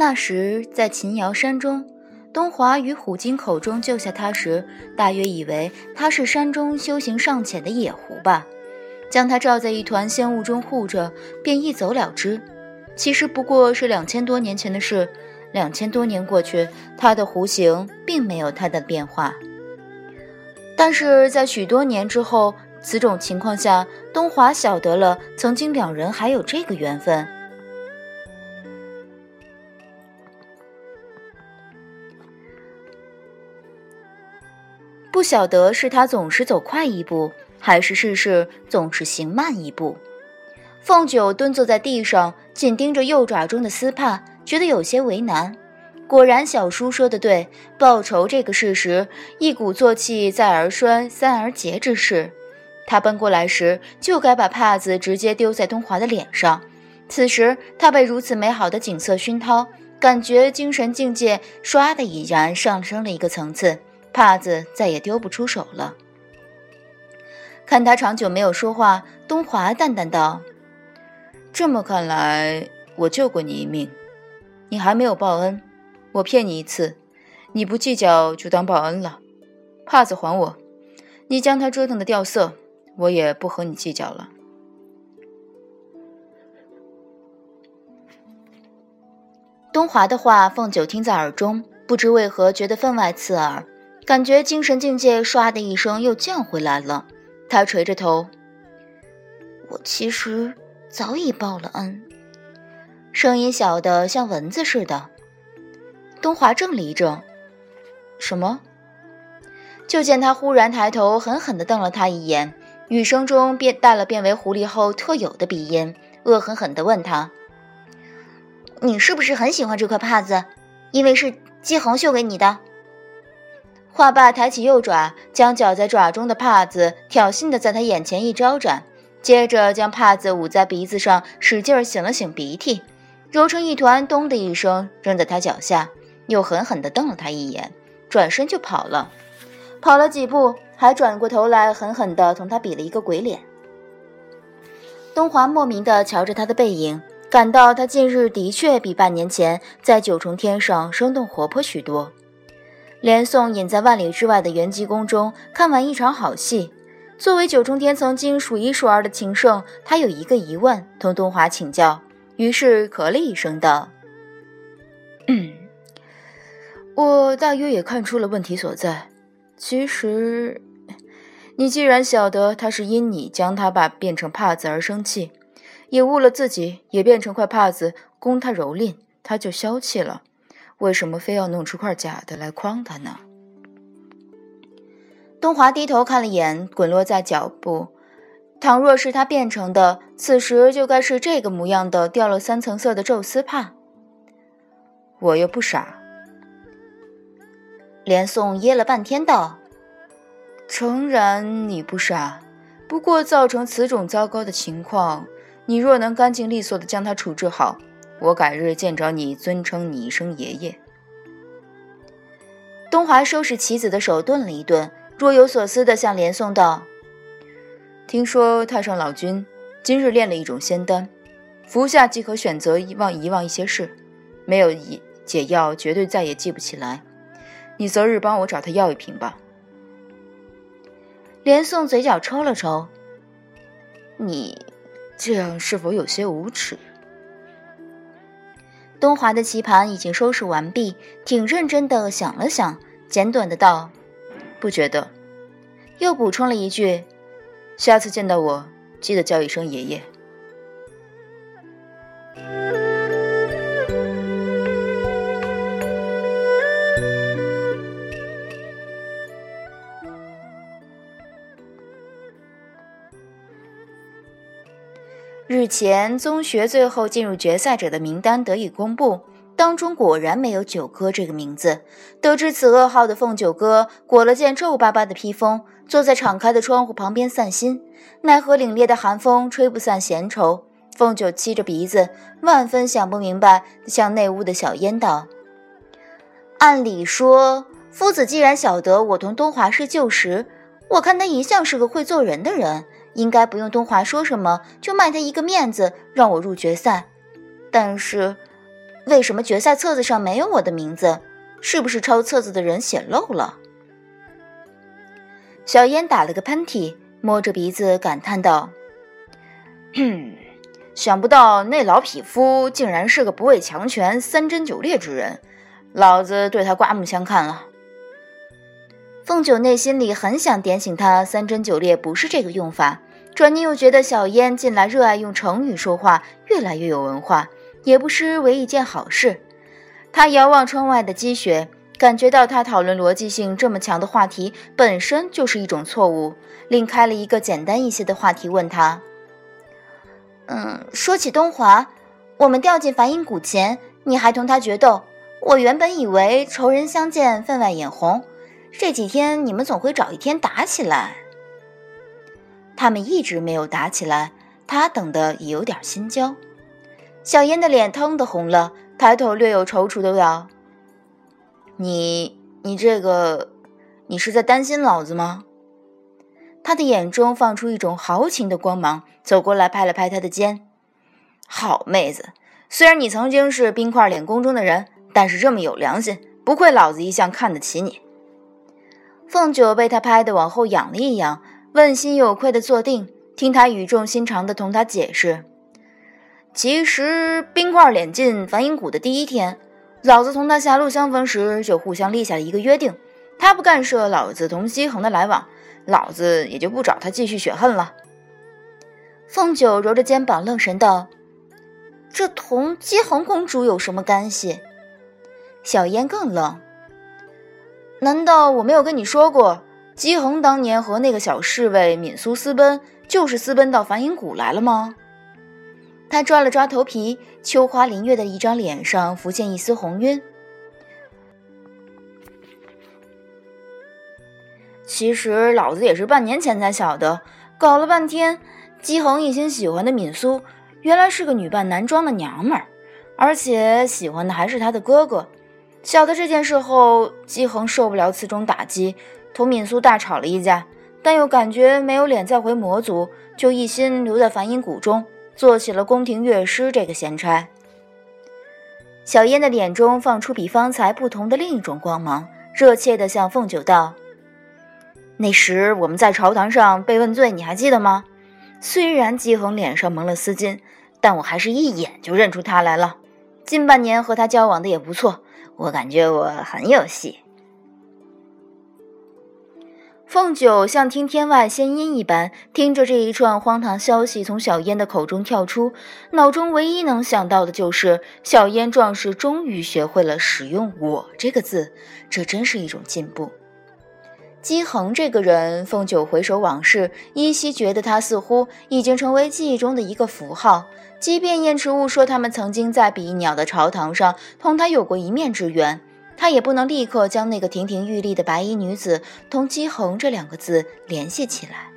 那时在秦瑶山中，东华于虎鲸口中救下他时，大约以为他是山中修行尚浅的野狐吧，将他罩在一团仙雾中护着，便一走了之。其实不过是两千多年前的事，两千多年过去，他的弧形并没有太大的变化。但是在许多年之后，此种情况下，东华晓得了曾经两人还有这个缘分。不晓得是他总是走快一步，还是事事总是行慢一步。凤九蹲坐在地上，紧盯着右爪中的丝帕，觉得有些为难。果然，小叔说的对，报仇这个事实，一鼓作气，再而衰，三而竭之势。他奔过来时，就该把帕子直接丢在东华的脸上。此时，他被如此美好的景色熏陶，感觉精神境界唰的已然上升了一个层次，帕子再也丢不出手了。看他长久没有说话，东华淡淡道。这么看来，我救过你一命，你还没有报恩。我骗你一次，你不计较就当报恩了。帕子还我，你将它折腾的掉色，我也不和你计较了。东华的话，凤九听在耳中，不知为何觉得分外刺耳，感觉精神境界唰的一声又降回来了。他垂着头，我其实。早已报了恩，声音小的像蚊子似的。东华怔了一怔，什么？就见他忽然抬头，狠狠地瞪了他一眼，语声中变带了变为狐狸后特有的鼻音，恶狠狠地问他：“你是不是很喜欢这块帕子？因为是姬恒绣给你的。”话罢，抬起右爪，将绞在爪中的帕子挑衅地在他眼前一招展。接着将帕子捂在鼻子上，使劲擤了擤鼻涕，揉成一团，咚的一声扔在他脚下，又狠狠地瞪了他一眼，转身就跑了。跑了几步，还转过头来，狠狠地同他比了一个鬼脸。东华莫名地瞧着他的背影，感到他近日的确比半年前在九重天上生动活泼许多。连宋隐在万里之外的元吉宫中看完一场好戏。作为九重天曾经数一数二的情圣，他有一个疑问，同东华请教。于是咳了一声道：“我大约也看出了问题所在。其实，你既然晓得他是因你将他把变成帕子而生气，也误了自己，也变成块帕子供他蹂躏，他就消气了。为什么非要弄出块假的来诓他呢？”东华低头看了眼滚落在脚部，倘若是他变成的，此时就该是这个模样的掉了三层色的宙斯帕。我又不傻。连宋噎了半天道：“诚然你不傻，不过造成此种糟糕的情况，你若能干净利索的将他处置好，我改日见着你，尊称你一声爷爷。”东华收拾棋子的手顿了一顿。若有所思地向连宋道：“听说太上老君今日炼了一种仙丹，服下即可选择遗忘遗忘一些事，没有解药绝对再也记不起来。你择日帮我找他要一瓶吧。”连宋嘴角抽了抽：“你这样是否有些无耻？”东华的棋盘已经收拾完毕，挺认真的想了想，简短的道。不觉得，又补充了一句：“下次见到我，记得叫一声爷爷。”日前，宗学最后进入决赛者的名单得以公布。当中果然没有九哥这个名字。得知此噩耗的凤九哥裹了件皱巴巴的披风，坐在敞开的窗户旁边散心。奈何凛冽的寒风吹不散闲愁。凤九吸着鼻子，万分想不明白，向内屋的小烟道：“按理说，夫子既然晓得我同东华是旧识，我看他一向是个会做人的人，应该不用东华说什么就卖他一个面子，让我入决赛。但是……”为什么决赛册子上没有我的名字？是不是抄册子的人写漏了？小烟打了个喷嚏，摸着鼻子感叹道：“想不到那老匹夫竟然是个不畏强权、三贞九烈之人，老子对他刮目相看了。”凤九内心里很想点醒他，三贞九烈不是这个用法。转念又觉得小烟近来热爱用成语说话，越来越有文化，也不失为一件好事。他遥望窗外的积雪，感觉到他讨论逻辑性这么强的话题本身就是一种错误，另开了一个简单一些的话题问他：“嗯，说起东华，我们掉进梵音谷前，你还同他决斗。我原本以为仇人相见分外眼红，这几天你们总会找一天打起来。”他们一直没有打起来，他等的也有点心焦。小烟的脸腾的红了，抬头略有踌躇的道：“你，你这个，你是在担心老子吗？”他的眼中放出一种豪情的光芒，走过来拍了拍他的肩：“好妹子，虽然你曾经是冰块脸宫中的人，但是这么有良心，不愧老子一向看得起你。”凤九被他拍的往后仰了一仰。问心有愧的坐定，听他语重心长的同他解释。其实冰块脸进梵音谷的第一天，老子同他狭路相逢时就互相立下了一个约定：他不干涉老子同姬恒的来往，老子也就不找他继续血恨了。凤九揉着肩膀愣神道：“这同姬恒公主有什么干系？”小烟更愣：“难道我没有跟你说过？”姬恒当年和那个小侍卫敏苏私奔，就是私奔到梵音谷来了吗？他抓了抓头皮，秋花林月的一张脸上浮现一丝红晕。其实老子也是半年前才晓得，搞了半天，姬恒一心喜欢的敏苏，原来是个女扮男装的娘们儿，而且喜欢的还是他的哥哥。晓得这件事后，姬恒受不了此种打击。同敏苏大吵了一架，但又感觉没有脸再回魔族，就一心留在梵音谷中，做起了宫廷乐师这个闲差。小烟的脸中放出比方才不同的另一种光芒，热切地向凤九道：“那时我们在朝堂上被问罪，你还记得吗？虽然姬恒脸上蒙了丝巾，但我还是一眼就认出他来了。近半年和他交往的也不错，我感觉我很有戏。”凤九像听天外仙音一般，听着这一串荒唐消息从小烟的口中跳出，脑中唯一能想到的就是小烟壮士终于学会了使用“我”这个字，这真是一种进步。姬恒这个人，凤九回首往事，依稀觉得他似乎已经成为记忆中的一个符号。即便燕池雾说他们曾经在比翼鸟的朝堂上同他有过一面之缘。他也不能立刻将那个亭亭玉立的白衣女子同姬恒这两个字联系起来。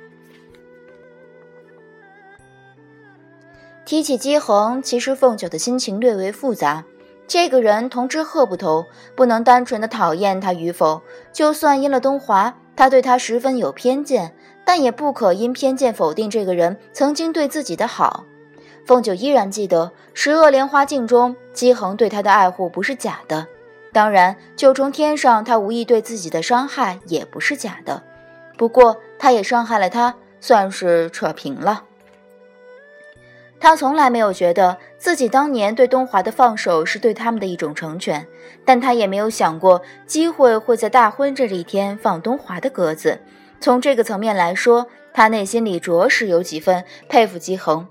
提起姬恒，其实凤九的心情略为复杂。这个人同之鹤不同，不能单纯的讨厌他与否。就算因了东华，他对他十分有偏见，但也不可因偏见否定这个人曾经对自己的好。凤九依然记得《十恶莲花镜》中姬恒对他的爱护不是假的。当然，九重天上他无意对自己的伤害也不是假的，不过他也伤害了他，算是扯平了。他从来没有觉得自己当年对东华的放手是对他们的一种成全，但他也没有想过机会会在大婚这一天放东华的鸽子。从这个层面来说，他内心里着实有几分佩服姬恒。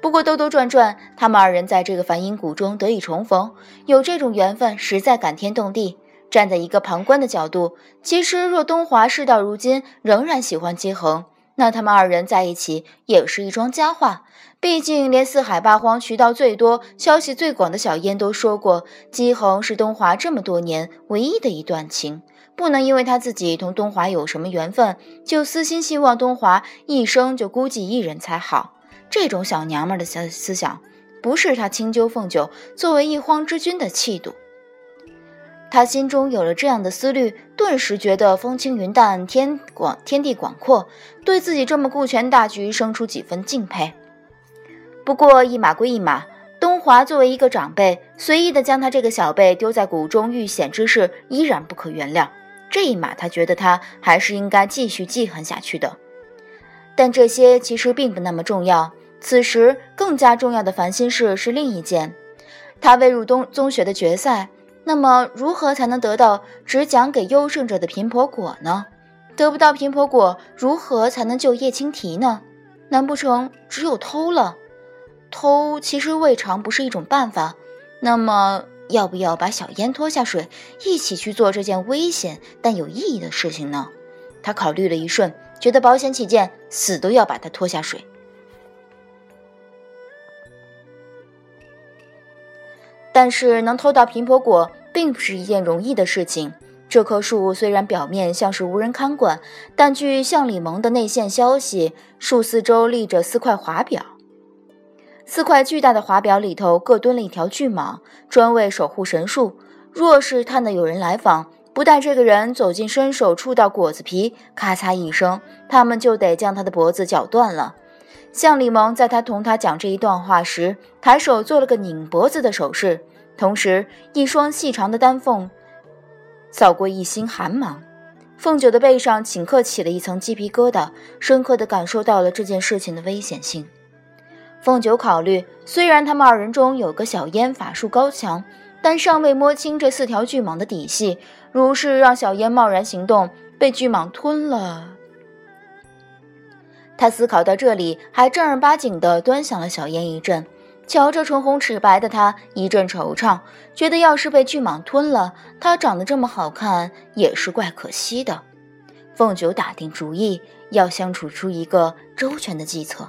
不过兜兜转转，他们二人在这个梵音谷中得以重逢，有这种缘分，实在感天动地。站在一个旁观的角度，其实若东华事到如今仍然喜欢姬恒，那他们二人在一起也是一桩佳话。毕竟连四海八荒渠道最多、消息最广的小燕都说过，姬恒是东华这么多年唯一的一段情，不能因为他自己同东华有什么缘分，就私心希望东华一生就孤寂一人才好。这种小娘们的思思想，不是他清究凤九作为一荒之君的气度。他心中有了这样的思虑，顿时觉得风轻云淡，天广天地广阔，对自己这么顾全大局生出几分敬佩。不过一码归一码，东华作为一个长辈，随意的将他这个小辈丢在谷中遇险之事，依然不可原谅。这一码，他觉得他还是应该继续记恨下去的。但这些其实并不那么重要。此时更加重要的烦心事是另一件：他未入东宗学的决赛，那么如何才能得到只讲给优胜者的贫婆果呢？得不到贫婆果，如何才能救叶青提呢？难不成只有偷了？偷其实未尝不是一种办法。那么，要不要把小烟拖下水，一起去做这件危险但有意义的事情呢？他考虑了一瞬，觉得保险起见，死都要把他拖下水。但是，能偷到苹果果，并不是一件容易的事情。这棵树虽然表面像是无人看管，但据向里蒙的内线消息，树四周立着四块华表。四块巨大的华表里头各蹲了一条巨蟒，专为守护神树。若是探得有人来访，不待这个人走近，伸手触到果子皮，咔嚓一声，他们就得将他的脖子绞断了。向里蒙在他同他讲这一段话时，抬手做了个拧脖子的手势，同时一双细长的丹凤扫过一心寒芒。凤九的背上顷刻起了一层鸡皮疙瘩，深刻地感受到了这件事情的危险性。凤九考虑，虽然他们二人中有个小烟法术高强，但尚未摸清这四条巨蟒的底细。如是让小燕贸然行动，被巨蟒吞了。他思考到这里，还正儿八经地端详了小燕一阵。瞧着唇红齿白的他，一阵惆怅，觉得要是被巨蟒吞了，他长得这么好看，也是怪可惜的。凤九打定主意，要相处出一个周全的计策。